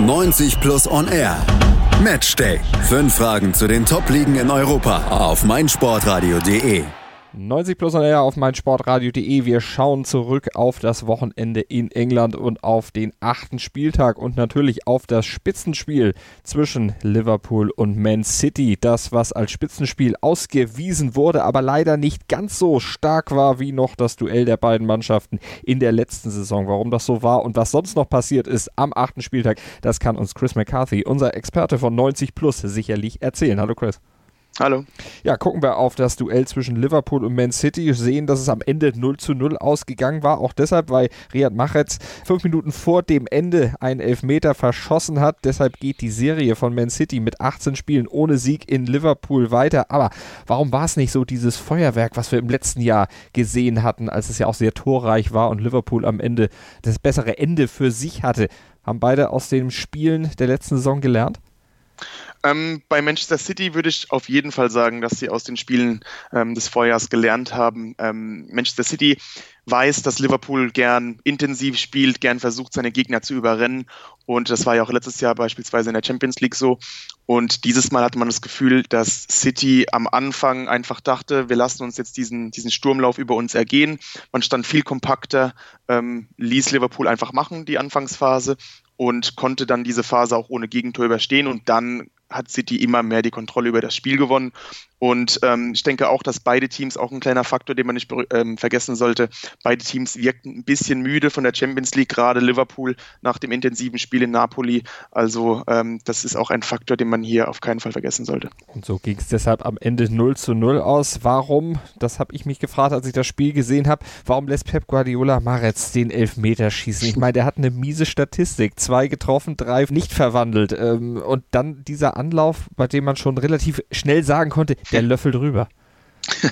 90 Plus On Air. Matchday. Fünf Fragen zu den Top-Ligen in Europa auf meinsportradio.de. 90 plus on air auf meinsportradio.de. Wir schauen zurück auf das Wochenende in England und auf den achten Spieltag und natürlich auf das Spitzenspiel zwischen Liverpool und Man City. Das, was als Spitzenspiel ausgewiesen wurde, aber leider nicht ganz so stark war wie noch das Duell der beiden Mannschaften in der letzten Saison. Warum das so war und was sonst noch passiert ist am achten Spieltag, das kann uns Chris McCarthy, unser Experte von 90 plus, sicherlich erzählen. Hallo Chris. Hallo. Ja, gucken wir auf das Duell zwischen Liverpool und Man City. Sehen, dass es am Ende 0 zu 0 ausgegangen war. Auch deshalb, weil Riyad Mahrez fünf Minuten vor dem Ende einen Elfmeter verschossen hat. Deshalb geht die Serie von Man City mit 18 Spielen ohne Sieg in Liverpool weiter. Aber warum war es nicht so dieses Feuerwerk, was wir im letzten Jahr gesehen hatten, als es ja auch sehr torreich war und Liverpool am Ende das bessere Ende für sich hatte? Haben beide aus den Spielen der letzten Saison gelernt? Ähm, bei Manchester City würde ich auf jeden Fall sagen, dass sie aus den Spielen ähm, des Vorjahres gelernt haben. Ähm, Manchester City weiß, dass Liverpool gern intensiv spielt, gern versucht, seine Gegner zu überrennen. Und das war ja auch letztes Jahr beispielsweise in der Champions League so. Und dieses Mal hatte man das Gefühl, dass City am Anfang einfach dachte, wir lassen uns jetzt diesen, diesen Sturmlauf über uns ergehen. Man stand viel kompakter, ähm, ließ Liverpool einfach machen, die Anfangsphase, und konnte dann diese Phase auch ohne Gegentor überstehen. Und dann hat City immer mehr die Kontrolle über das Spiel gewonnen. Und ähm, ich denke auch, dass beide Teams, auch ein kleiner Faktor, den man nicht ähm, vergessen sollte, beide Teams wirkten ein bisschen müde von der Champions League, gerade Liverpool nach dem intensiven Spiel in Napoli. Also ähm, das ist auch ein Faktor, den man hier auf keinen Fall vergessen sollte. Und so ging es deshalb am Ende 0 zu 0 aus. Warum, das habe ich mich gefragt, als ich das Spiel gesehen habe, warum lässt Pep Guardiola Maretz den Elfmeter schießen? Ich meine, der hat eine miese Statistik. Zwei getroffen, drei nicht verwandelt. Ähm, und dann dieser Anlauf, bei dem man schon relativ schnell sagen konnte, der Löffel drüber.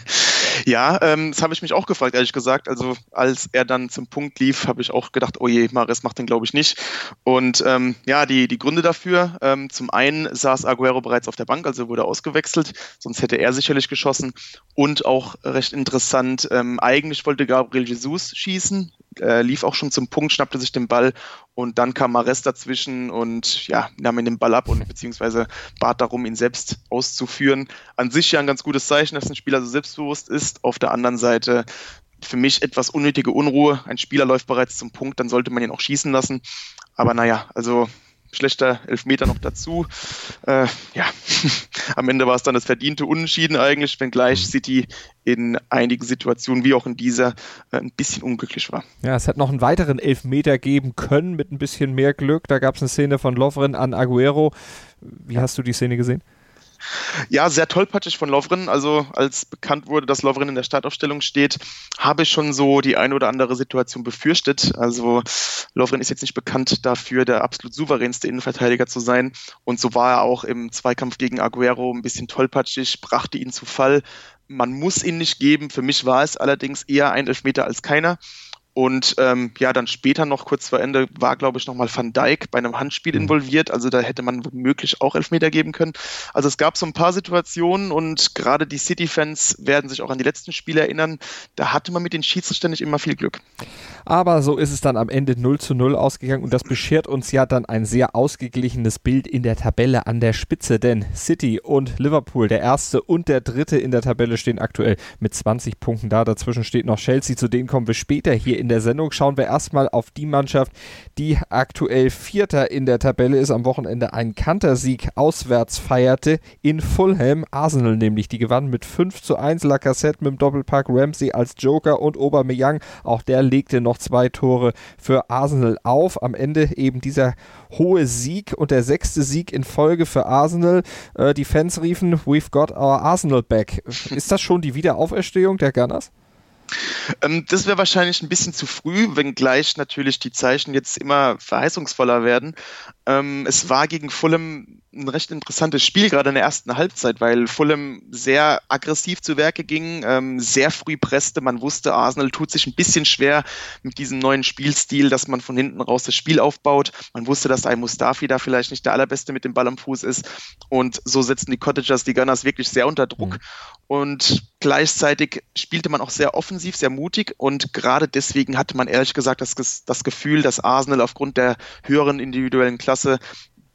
Ja, ähm, das habe ich mich auch gefragt, ehrlich gesagt. Also als er dann zum Punkt lief, habe ich auch gedacht, oh je, Mares macht den, glaube ich, nicht. Und ähm, ja, die, die Gründe dafür, ähm, zum einen saß Aguero bereits auf der Bank, also wurde ausgewechselt, sonst hätte er sicherlich geschossen. Und auch recht interessant, ähm, eigentlich wollte Gabriel Jesus schießen, äh, lief auch schon zum Punkt, schnappte sich den Ball und dann kam Mares dazwischen und ja, nahm ihn den Ball ab und beziehungsweise bat darum, ihn selbst auszuführen. An sich ja ein ganz gutes Zeichen, dass ein Spieler so selbstbewusst ist. Auf der anderen Seite für mich etwas unnötige Unruhe. Ein Spieler läuft bereits zum Punkt, dann sollte man ihn auch schießen lassen. Aber naja, also schlechter Elfmeter noch dazu. Äh, ja, am Ende war es dann das verdiente Unentschieden eigentlich, wenngleich mhm. City in einigen Situationen, wie auch in dieser, äh, ein bisschen unglücklich war. Ja, es hätte noch einen weiteren Elfmeter geben können mit ein bisschen mehr Glück. Da gab es eine Szene von Lovren an Aguero. Wie hast du die Szene gesehen? Ja, sehr tollpatschig von Lovren. Also als bekannt wurde, dass Lovren in der Startaufstellung steht, habe ich schon so die eine oder andere Situation befürchtet. Also Lovren ist jetzt nicht bekannt dafür, der absolut souveränste Innenverteidiger zu sein. Und so war er auch im Zweikampf gegen Aguero ein bisschen tollpatschig, brachte ihn zu Fall. Man muss ihn nicht geben. Für mich war es allerdings eher ein Elfmeter als keiner. Und ähm, ja, dann später noch kurz vor Ende war, glaube ich, nochmal Van Dijk bei einem Handspiel mhm. involviert. Also da hätte man womöglich auch Elfmeter geben können. Also es gab so ein paar Situationen und gerade die City-Fans werden sich auch an die letzten Spiele erinnern. Da hatte man mit den Schiedsrichtern nicht immer viel Glück. Aber so ist es dann am Ende 0 zu 0 ausgegangen und das beschert uns ja dann ein sehr ausgeglichenes Bild in der Tabelle an der Spitze, denn City und Liverpool, der erste und der dritte in der Tabelle, stehen aktuell mit 20 Punkten da. Dazwischen steht noch Chelsea, zu denen kommen wir später hier in in der Sendung schauen wir erstmal auf die Mannschaft, die aktuell Vierter in der Tabelle ist, am Wochenende einen Kantersieg auswärts feierte in Fulham. Arsenal nämlich, die gewann mit 5 zu 1. Lacassette mit dem Doppelpack Ramsey als Joker und Aubameyang, auch der legte noch zwei Tore für Arsenal auf. Am Ende eben dieser hohe Sieg und der sechste Sieg in Folge für Arsenal. Äh, die Fans riefen, we've got our Arsenal back. Ist das schon die Wiederauferstehung der Gunners? Ähm, das wäre wahrscheinlich ein bisschen zu früh, wenngleich natürlich die Zeichen jetzt immer verheißungsvoller werden. Ähm, es war gegen Fulham ein recht interessantes Spiel, gerade in der ersten Halbzeit, weil Fulham sehr aggressiv zu Werke ging, ähm, sehr früh presste. Man wusste, Arsenal tut sich ein bisschen schwer mit diesem neuen Spielstil, dass man von hinten raus das Spiel aufbaut. Man wusste, dass ein Mustafi da vielleicht nicht der allerbeste mit dem Ball am Fuß ist. Und so setzten die Cottagers die Gunners wirklich sehr unter Druck. Mhm. Und gleichzeitig spielte man auch sehr offensiv, sehr mutig. Und gerade deswegen hatte man ehrlich gesagt das, das Gefühl, dass Arsenal aufgrund der höheren individuellen Klasse Maße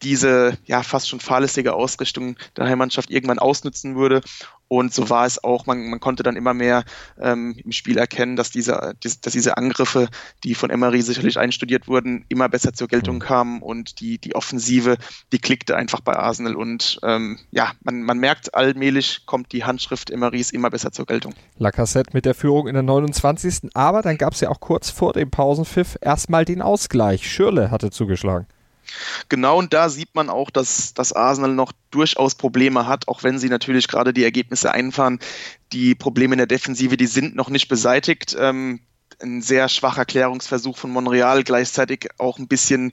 diese ja fast schon fahrlässige Ausrichtung der Heimmannschaft irgendwann ausnutzen würde. Und so war es auch. Man, man konnte dann immer mehr ähm, im Spiel erkennen, dass diese, dass diese Angriffe, die von Emery sicherlich einstudiert wurden, immer besser zur Geltung mhm. kamen und die, die Offensive, die klickte einfach bei Arsenal. Und ähm, ja, man, man merkt, allmählich kommt die Handschrift Emerys immer besser zur Geltung. Lacassette mit der Führung in der 29. Aber dann gab es ja auch kurz vor dem Pausenpfiff erstmal den Ausgleich. Schürle hatte zugeschlagen. Genau, und da sieht man auch, dass, dass Arsenal noch durchaus Probleme hat, auch wenn sie natürlich gerade die Ergebnisse einfahren. Die Probleme in der Defensive, die sind noch nicht beseitigt. Ähm, ein sehr schwacher Klärungsversuch von Montreal, gleichzeitig auch ein bisschen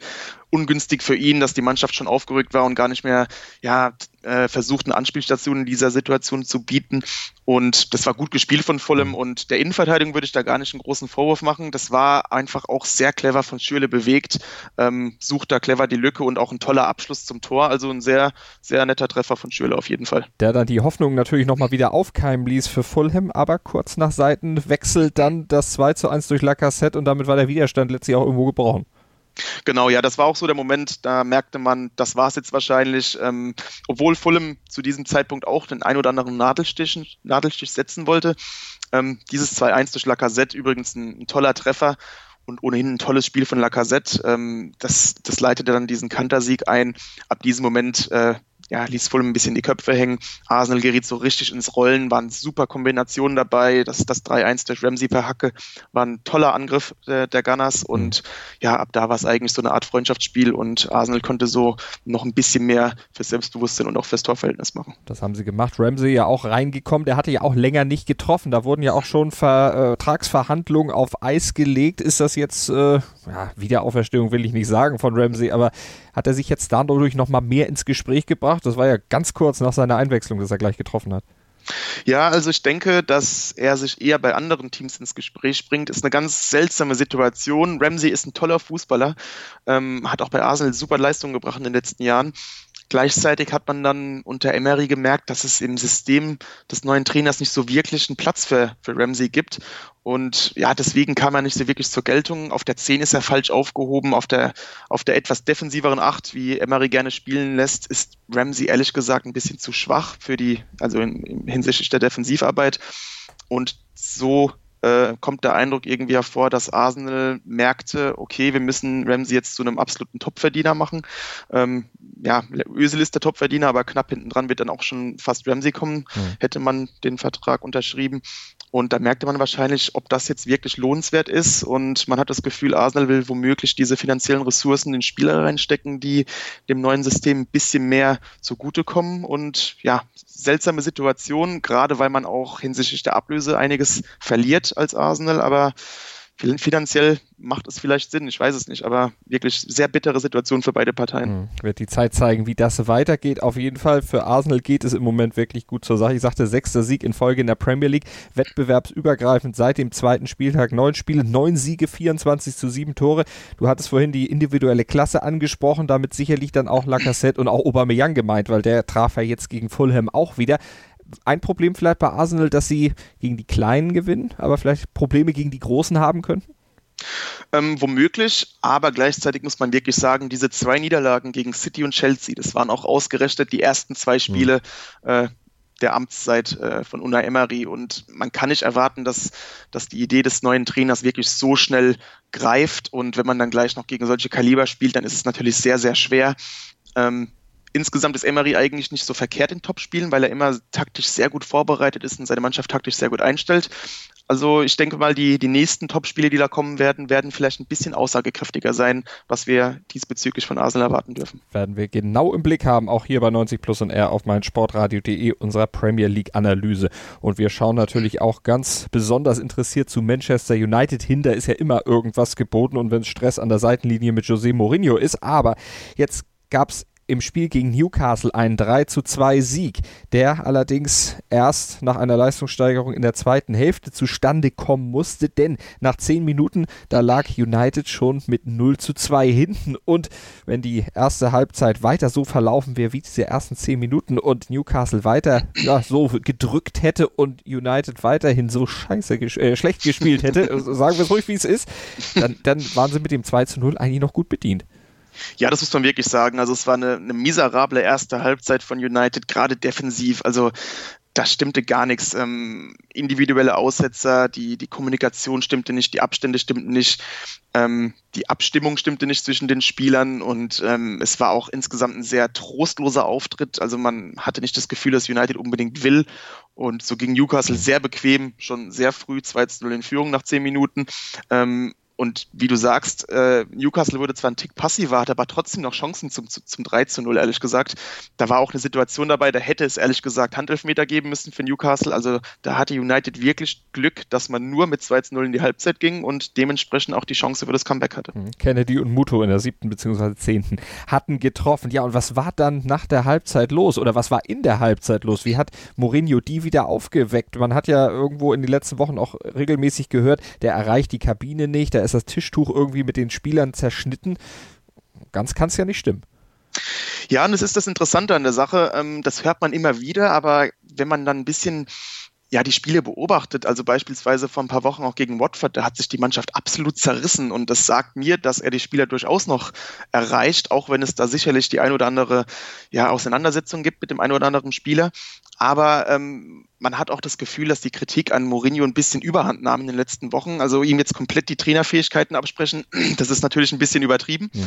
ungünstig für ihn, dass die Mannschaft schon aufgerückt war und gar nicht mehr ja, äh, versucht, eine Anspielstation in dieser Situation zu bieten. Und das war gut gespielt von Fulham und der Innenverteidigung würde ich da gar nicht einen großen Vorwurf machen. Das war einfach auch sehr clever von Schürle bewegt, ähm, sucht da clever die Lücke und auch ein toller Abschluss zum Tor. Also ein sehr, sehr netter Treffer von Schürle auf jeden Fall. Der dann die Hoffnung natürlich nochmal wieder aufkeimen ließ für Fulham, aber kurz nach Seiten wechselt dann das 2 zu 1 durch Lacassette und damit war der Widerstand letztlich auch irgendwo gebrochen. Genau, ja, das war auch so der Moment, da merkte man, das war es jetzt wahrscheinlich, ähm, obwohl Fulham zu diesem Zeitpunkt auch den ein oder anderen Nadelstich, Nadelstich setzen wollte. Ähm, dieses 2-1 durch Lacazette übrigens ein, ein, toller Treffer und ohnehin ein tolles Spiel von Lacazette. Ähm, das, das leitete dann diesen Kantersieg ein. Ab diesem Moment äh, ja, ließ Fulham ein bisschen die Köpfe hängen. Arsenal geriet so richtig ins Rollen, waren super Kombinationen dabei. Das, das 3-1 durch Ramsey per Hacke war ein toller Angriff der, der Gunners mhm. und ja, ab da war es eigentlich so eine Art Freundschaftsspiel und Arsenal konnte so noch ein bisschen mehr fürs Selbstbewusstsein und auch fürs Torverhältnis machen. Das haben sie gemacht. Ramsey ja auch reingekommen, der hatte ja auch länger nicht getroffen. Da wurden ja auch schon Vertragsverhandlungen auf Eis gelegt. Ist das jetzt, äh, ja, Wiederauferstehung will ich nicht sagen von Ramsey, aber hat er sich jetzt dadurch nochmal mehr ins Gespräch gebracht? Das war ja ganz kurz nach seiner Einwechslung, dass er gleich getroffen hat. Ja, also ich denke, dass er sich eher bei anderen Teams ins Gespräch bringt. Ist eine ganz seltsame Situation. Ramsey ist ein toller Fußballer, ähm, hat auch bei Arsenal super Leistungen gebracht in den letzten Jahren. Gleichzeitig hat man dann unter Emery gemerkt, dass es im System des neuen Trainers nicht so wirklich einen Platz für, für Ramsey gibt. Und ja, deswegen kam er nicht so wirklich zur Geltung. Auf der 10 ist er falsch aufgehoben. Auf der, auf der etwas defensiveren 8, wie Emery gerne spielen lässt, ist Ramsey ehrlich gesagt ein bisschen zu schwach für die, also in, in hinsichtlich der Defensivarbeit. Und so äh, kommt der Eindruck irgendwie hervor, dass Arsenal merkte, okay, wir müssen Ramsey jetzt zu einem absoluten Topverdiener machen. Ähm, ja, Özil ist der Topverdiener, aber knapp hinten dran wird dann auch schon fast Ramsey kommen, mhm. hätte man den Vertrag unterschrieben. Und da merkte man wahrscheinlich, ob das jetzt wirklich lohnenswert ist. Und man hat das Gefühl, Arsenal will womöglich diese finanziellen Ressourcen in Spieler reinstecken, die dem neuen System ein bisschen mehr zugutekommen. Und ja, seltsame Situation, gerade weil man auch hinsichtlich der Ablöse einiges verliert als Arsenal. Aber finanziell macht es vielleicht Sinn, ich weiß es nicht, aber wirklich sehr bittere Situation für beide Parteien. Mhm. Wird die Zeit zeigen, wie das weitergeht. Auf jeden Fall für Arsenal geht es im Moment wirklich gut zur Sache. Ich sagte, sechster Sieg in Folge in der Premier League, wettbewerbsübergreifend seit dem zweiten Spieltag. Neun Spiele, neun Siege, 24 zu sieben Tore. Du hattest vorhin die individuelle Klasse angesprochen, damit sicherlich dann auch Lacassette und auch Aubameyang gemeint, weil der traf ja jetzt gegen Fulham auch wieder ein Problem vielleicht bei Arsenal, dass sie gegen die Kleinen gewinnen, aber vielleicht Probleme gegen die Großen haben könnten? Ähm, womöglich, aber gleichzeitig muss man wirklich sagen, diese zwei Niederlagen gegen City und Chelsea, das waren auch ausgerechnet die ersten zwei Spiele mhm. äh, der Amtszeit äh, von Unai Emery und man kann nicht erwarten, dass, dass die Idee des neuen Trainers wirklich so schnell greift und wenn man dann gleich noch gegen solche Kaliber spielt, dann ist es natürlich sehr, sehr schwer. Ähm, insgesamt ist Emery eigentlich nicht so verkehrt in Topspielen, weil er immer taktisch sehr gut vorbereitet ist und seine Mannschaft taktisch sehr gut einstellt. Also ich denke mal, die, die nächsten Topspiele, die da kommen werden, werden vielleicht ein bisschen aussagekräftiger sein, was wir diesbezüglich von Arsenal erwarten dürfen. Werden wir genau im Blick haben, auch hier bei 90 Plus und R auf meinsportradio.de unserer Premier League Analyse. Und wir schauen natürlich auch ganz besonders interessiert zu Manchester United hin. Da ist ja immer irgendwas geboten und wenn es Stress an der Seitenlinie mit José Mourinho ist. Aber jetzt gab es im Spiel gegen Newcastle einen 3 zu 2 Sieg, der allerdings erst nach einer Leistungssteigerung in der zweiten Hälfte zustande kommen musste, denn nach 10 Minuten, da lag United schon mit 0 zu 2 hinten und wenn die erste Halbzeit weiter so verlaufen wäre wie diese ersten 10 Minuten und Newcastle weiter ja, so gedrückt hätte und United weiterhin so scheiße ges äh, schlecht gespielt hätte, sagen wir es ruhig wie es ist, dann, dann waren sie mit dem 2 zu 0 eigentlich noch gut bedient. Ja, das muss man wirklich sagen. Also es war eine, eine miserable erste Halbzeit von United, gerade defensiv. Also da stimmte gar nichts. Ähm, individuelle Aussetzer, die, die Kommunikation stimmte nicht, die Abstände stimmten nicht, ähm, die Abstimmung stimmte nicht zwischen den Spielern und ähm, es war auch insgesamt ein sehr trostloser Auftritt. Also man hatte nicht das Gefühl, dass United unbedingt will und so ging Newcastle sehr bequem, schon sehr früh 2-0 in Führung nach 10 Minuten. Ähm, und wie du sagst, äh, Newcastle wurde zwar ein Tick passiver, hatte aber trotzdem noch Chancen zum, zum 3 zu 0, ehrlich gesagt. Da war auch eine Situation dabei, da hätte es ehrlich gesagt Handelfmeter geben müssen für Newcastle. Also da hatte United wirklich Glück, dass man nur mit 2 zu 0 in die Halbzeit ging und dementsprechend auch die Chance für das Comeback hatte. Mhm. Kennedy und Muto in der siebten bzw. zehnten hatten getroffen. Ja, und was war dann nach der Halbzeit los? Oder was war in der Halbzeit los? Wie hat Mourinho die wieder aufgeweckt? Man hat ja irgendwo in den letzten Wochen auch regelmäßig gehört, der erreicht die Kabine nicht, da ist das Tischtuch irgendwie mit den Spielern zerschnitten. Ganz kann es ja nicht stimmen. Ja, und das ist das Interessante an der Sache. Ähm, das hört man immer wieder, aber wenn man dann ein bisschen ja, die Spiele beobachtet, also beispielsweise vor ein paar Wochen auch gegen Watford, da hat sich die Mannschaft absolut zerrissen und das sagt mir, dass er die Spieler durchaus noch erreicht, auch wenn es da sicherlich die ein oder andere ja, Auseinandersetzung gibt mit dem ein oder anderen Spieler. Aber ähm, man hat auch das Gefühl, dass die Kritik an Mourinho ein bisschen Überhand nahm in den letzten Wochen. Also ihm jetzt komplett die Trainerfähigkeiten absprechen, das ist natürlich ein bisschen übertrieben. Ja.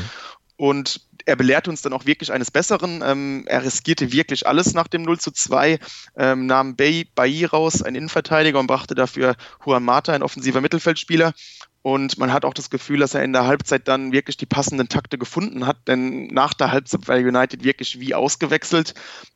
Und er belehrt uns dann auch wirklich eines Besseren. Ähm, er riskierte wirklich alles nach dem 0 zu 2, ähm, nahm Bay, Bailly raus, ein Innenverteidiger, und brachte dafür Juan Mata, ein offensiver Mittelfeldspieler. Und man hat auch das Gefühl, dass er in der Halbzeit dann wirklich die passenden Takte gefunden hat, denn nach der Halbzeit war United wirklich wie ausgewechselt.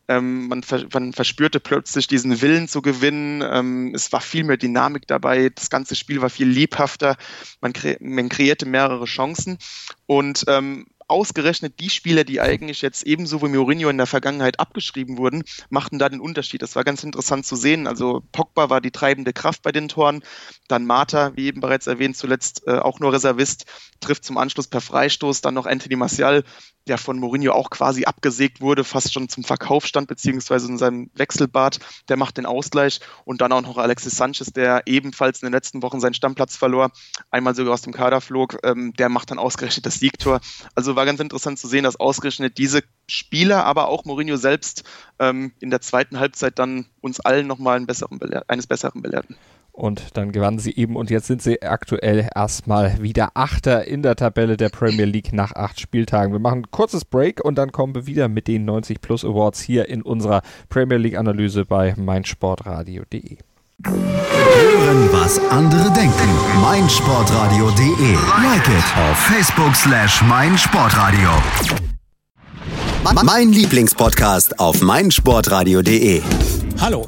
Ähm, man, ver man, verspürte plötzlich diesen Willen zu gewinnen. Ähm, es war viel mehr Dynamik dabei. Das ganze Spiel war viel lebhafter. Man, kre man kreierte mehrere Chancen. Und ähm, ausgerechnet die Spieler, die eigentlich jetzt ebenso wie Mourinho in der Vergangenheit abgeschrieben wurden, machten da den Unterschied. Das war ganz interessant zu sehen. Also Pogba war die treibende Kraft bei den Toren. Dann Mata, wie eben bereits erwähnt, zuletzt äh, auch nur Reservist, trifft zum Anschluss per Freistoß. Dann noch Anthony Martial, der von Mourinho auch quasi abgesägt wurde, fast schon zum Verkauf stand, beziehungsweise in seinem Wechselbad, der macht den Ausgleich und dann auch noch Alexis Sanchez, der ebenfalls in den letzten Wochen seinen Stammplatz verlor, einmal sogar aus dem Kader flog, ähm, der macht dann ausgerechnet das Siegtor. Also war ganz interessant zu sehen, dass ausgerechnet diese Spieler, aber auch Mourinho selbst ähm, in der zweiten Halbzeit dann uns allen nochmal eines Besseren belehrten. Und dann gewannen sie eben und jetzt sind sie aktuell erstmal wieder Achter in der Tabelle der Premier League nach acht Spieltagen. Wir machen ein kurzes Break und dann kommen wir wieder mit den 90 Plus Awards hier in unserer Premier League Analyse bei meinsportradio.de. Hören, was andere denken. meinsportradio.de. Like it auf Facebook slash meinsportradio. Mein Lieblingspodcast auf meinsportradio.de. Hallo.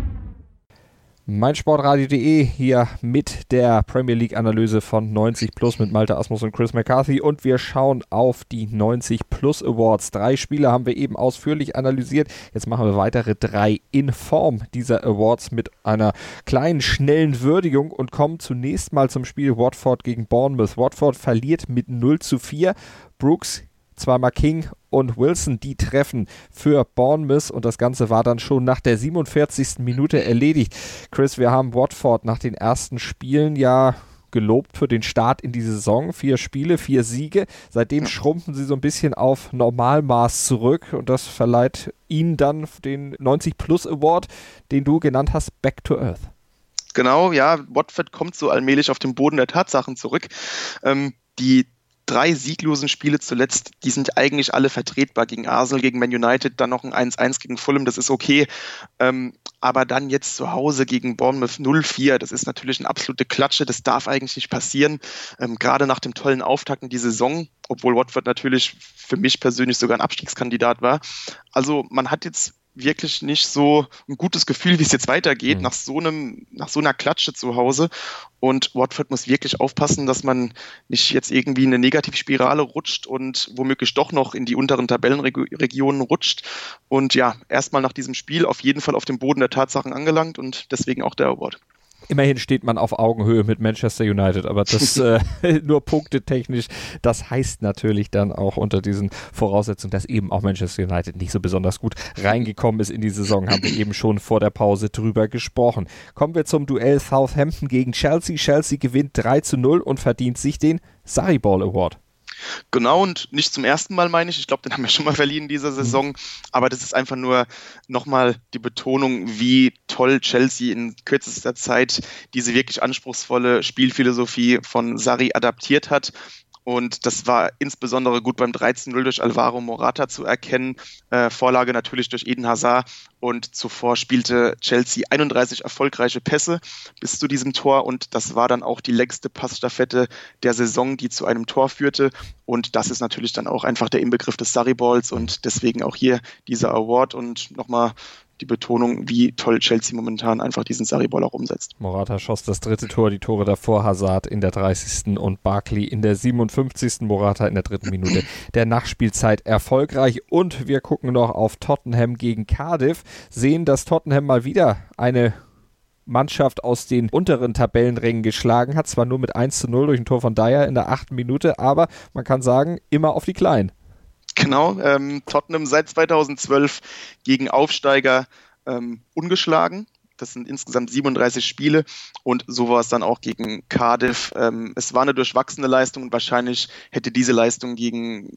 meinsportradio.de hier mit der Premier League Analyse von 90 Plus mit Malte Asmus und Chris McCarthy und wir schauen auf die 90 Plus Awards. Drei Spiele haben wir eben ausführlich analysiert. Jetzt machen wir weitere drei in Form dieser Awards mit einer kleinen, schnellen Würdigung und kommen zunächst mal zum Spiel Watford gegen Bournemouth. Watford verliert mit 0 zu 4. Brooks zweimal King und Wilson, die treffen für Bournemouth und das Ganze war dann schon nach der 47. Minute erledigt. Chris, wir haben Watford nach den ersten Spielen ja gelobt für den Start in die Saison. Vier Spiele, vier Siege. Seitdem schrumpfen sie so ein bisschen auf Normalmaß zurück und das verleiht ihnen dann den 90 Plus Award, den du genannt hast, Back to Earth. Genau, ja, Watford kommt so allmählich auf den Boden der Tatsachen zurück. Ähm, die drei sieglosen Spiele zuletzt, die sind eigentlich alle vertretbar gegen Arsenal, gegen Man United, dann noch ein 1-1 gegen Fulham, das ist okay. Ähm, aber dann jetzt zu Hause gegen Bournemouth 0-4, das ist natürlich eine absolute Klatsche, das darf eigentlich nicht passieren. Ähm, gerade nach dem tollen Auftakt in die Saison, obwohl Watford natürlich für mich persönlich sogar ein Abstiegskandidat war. Also man hat jetzt wirklich nicht so ein gutes Gefühl, wie es jetzt weitergeht, mhm. nach so einem, nach so einer Klatsche zu Hause. Und Watford muss wirklich aufpassen, dass man nicht jetzt irgendwie in eine Negativspirale rutscht und womöglich doch noch in die unteren Tabellenregionen rutscht. Und ja, erstmal nach diesem Spiel auf jeden Fall auf dem Boden der Tatsachen angelangt und deswegen auch der Award. Immerhin steht man auf Augenhöhe mit Manchester United, aber das äh, nur punktetechnisch, das heißt natürlich dann auch unter diesen Voraussetzungen, dass eben auch Manchester United nicht so besonders gut reingekommen ist in die Saison, haben wir eben schon vor der Pause drüber gesprochen. Kommen wir zum Duell Southampton gegen Chelsea. Chelsea gewinnt 3 zu 0 und verdient sich den Sarri Ball Award. Genau, und nicht zum ersten Mal meine ich. Ich glaube, den haben wir schon mal verliehen in dieser Saison. Mhm. Aber das ist einfach nur nochmal die Betonung, wie toll Chelsea in kürzester Zeit diese wirklich anspruchsvolle Spielphilosophie von Sari adaptiert hat. Und das war insbesondere gut beim 13-0 durch Alvaro Morata zu erkennen. Äh, Vorlage natürlich durch Eden Hazard. Und zuvor spielte Chelsea 31 erfolgreiche Pässe bis zu diesem Tor. Und das war dann auch die längste Passstaffette der Saison, die zu einem Tor führte. Und das ist natürlich dann auch einfach der Inbegriff des Sarri Balls und deswegen auch hier dieser Award. Und nochmal die Betonung, wie toll Chelsea momentan einfach diesen Sarri-Ball auch umsetzt. Morata schoss das dritte Tor, die Tore davor Hazard in der 30. und Barkley in der 57. Morata in der dritten Minute der Nachspielzeit erfolgreich. Und wir gucken noch auf Tottenham gegen Cardiff, sehen, dass Tottenham mal wieder eine Mannschaft aus den unteren Tabellenrängen geschlagen hat. Zwar nur mit 1 zu 0 durch ein Tor von Dyer in der achten Minute, aber man kann sagen, immer auf die Kleinen. Genau, ähm, Tottenham seit 2012 gegen Aufsteiger ähm, ungeschlagen. Das sind insgesamt 37 Spiele und so war es dann auch gegen Cardiff. Ähm, es war eine durchwachsene Leistung und wahrscheinlich hätte diese Leistung gegen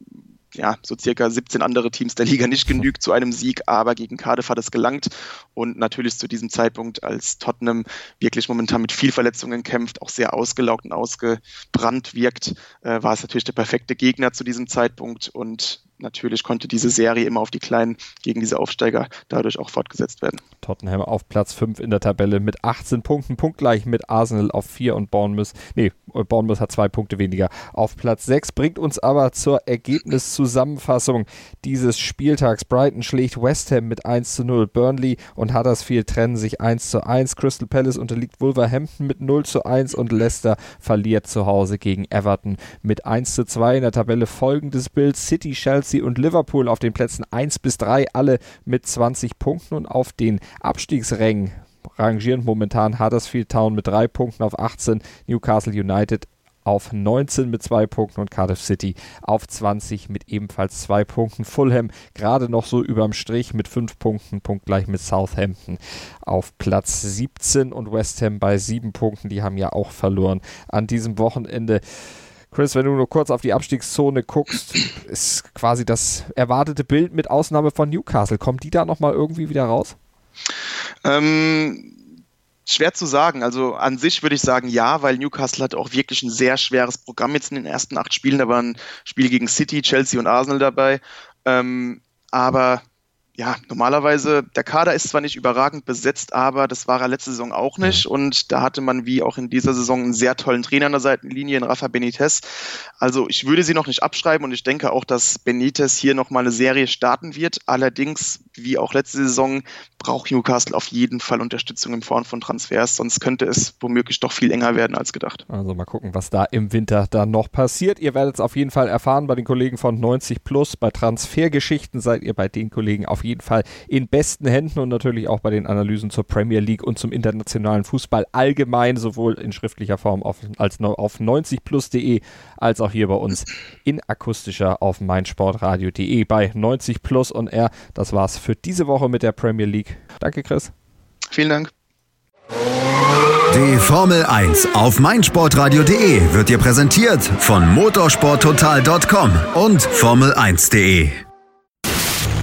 ja, so circa 17 andere Teams der Liga nicht genügt zu einem Sieg, aber gegen Cardiff hat es gelangt. Und natürlich zu diesem Zeitpunkt, als Tottenham wirklich momentan mit viel Verletzungen kämpft, auch sehr ausgelaugt und ausgebrannt wirkt, äh, war es natürlich der perfekte Gegner zu diesem Zeitpunkt. Und natürlich konnte diese Serie immer auf die Kleinen gegen diese Aufsteiger dadurch auch fortgesetzt werden. Tottenham auf Platz 5 in der Tabelle mit 18 Punkten, punktgleich mit Arsenal auf 4 und Bournemouth, nee, Bournemouth hat zwei Punkte weniger auf Platz 6, bringt uns aber zur Ergebniszusammenfassung dieses Spieltags. Brighton schlägt West Ham mit 1 zu 0, Burnley und Huddersfield trennen sich 1 zu 1, Crystal Palace unterliegt Wolverhampton mit 0 zu 1 und Leicester verliert zu Hause gegen Everton mit 1 zu 2 in der Tabelle folgendes Bild, City, Chelsea und Liverpool auf den Plätzen 1 bis 3, alle mit 20 Punkten und auf den Abstiegsrängen rangieren momentan Huddersfield Town mit 3 Punkten auf 18, Newcastle United auf 19 mit 2 Punkten und Cardiff City auf 20 mit ebenfalls 2 Punkten. Fulham gerade noch so überm Strich mit 5 Punkten, punktgleich mit Southampton auf Platz 17 und West Ham bei 7 Punkten. Die haben ja auch verloren an diesem Wochenende. Chris, wenn du nur kurz auf die Abstiegszone guckst, ist quasi das erwartete Bild mit Ausnahme von Newcastle. Kommt die da nochmal irgendwie wieder raus? Ähm, schwer zu sagen. Also an sich würde ich sagen ja, weil Newcastle hat auch wirklich ein sehr schweres Programm jetzt in den ersten acht Spielen. Da waren Spiele gegen City, Chelsea und Arsenal dabei. Ähm, aber ja, normalerweise, der Kader ist zwar nicht überragend besetzt, aber das war er letzte Saison auch nicht. Und da hatte man wie auch in dieser Saison einen sehr tollen Trainer an der Seitenlinie, in Rafa Benitez. Also ich würde sie noch nicht abschreiben und ich denke auch, dass Benitez hier nochmal eine Serie starten wird. Allerdings, wie auch letzte Saison, braucht Newcastle auf jeden Fall Unterstützung in Form von Transfers, sonst könnte es womöglich doch viel enger werden als gedacht. Also mal gucken, was da im Winter dann noch passiert. Ihr werdet es auf jeden Fall erfahren bei den Kollegen von 90 Plus. Bei Transfergeschichten seid ihr bei den Kollegen auf jeden Fall in besten Händen und natürlich auch bei den Analysen zur Premier League und zum internationalen Fußball allgemein, sowohl in schriftlicher Form auf, als auf 90plus.de als auch hier bei uns in akustischer auf meinsportradio.de bei 90 Plus und R. Das war's für diese Woche mit der Premier League. Danke, Chris. Vielen Dank. Die Formel 1 auf meinsportradio.de wird dir präsentiert von motorsporttotal.com und Formel1.de.